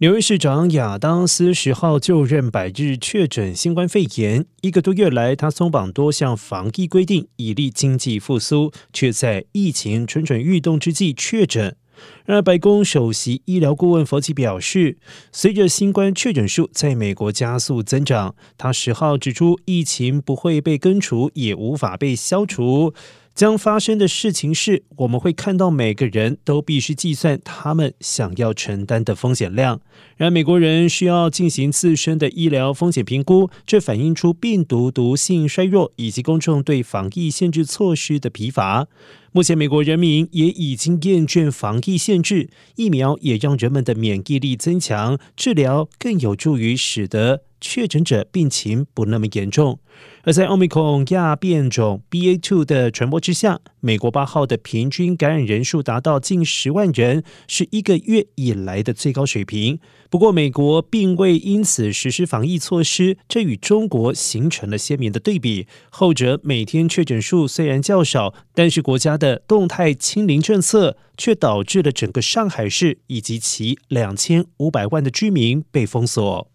纽约市长亚当斯十号就任百日确诊新冠肺炎，一个多月来，他松绑多项防疫规定，以利经济复苏，却在疫情蠢蠢欲动之际确诊。然而，白宫首席医疗顾问佛奇表示，随着新冠确诊数在美国加速增长，他十号指出，疫情不会被根除，也无法被消除。将发生的事情是，我们会看到每个人都必须计算他们想要承担的风险量。然而，美国人需要进行自身的医疗风险评估，这反映出病毒毒性衰弱以及公众对防疫限制措施的疲乏。目前，美国人民也已经厌倦防疫限制，疫苗也让人们的免疫力增强，治疗更有助于使得确诊者病情不那么严重。而在奥密克戎亚变种 BA.2 的传播之下，美国八号的平均感染人数达到近十万人，是一个月以来的最高水平。不过，美国并未因此实施防疫措施，这与中国形成了鲜明的对比。后者每天确诊数虽然较少，但是国家的动态清零政策却导致了整个上海市以及其两千五百万的居民被封锁。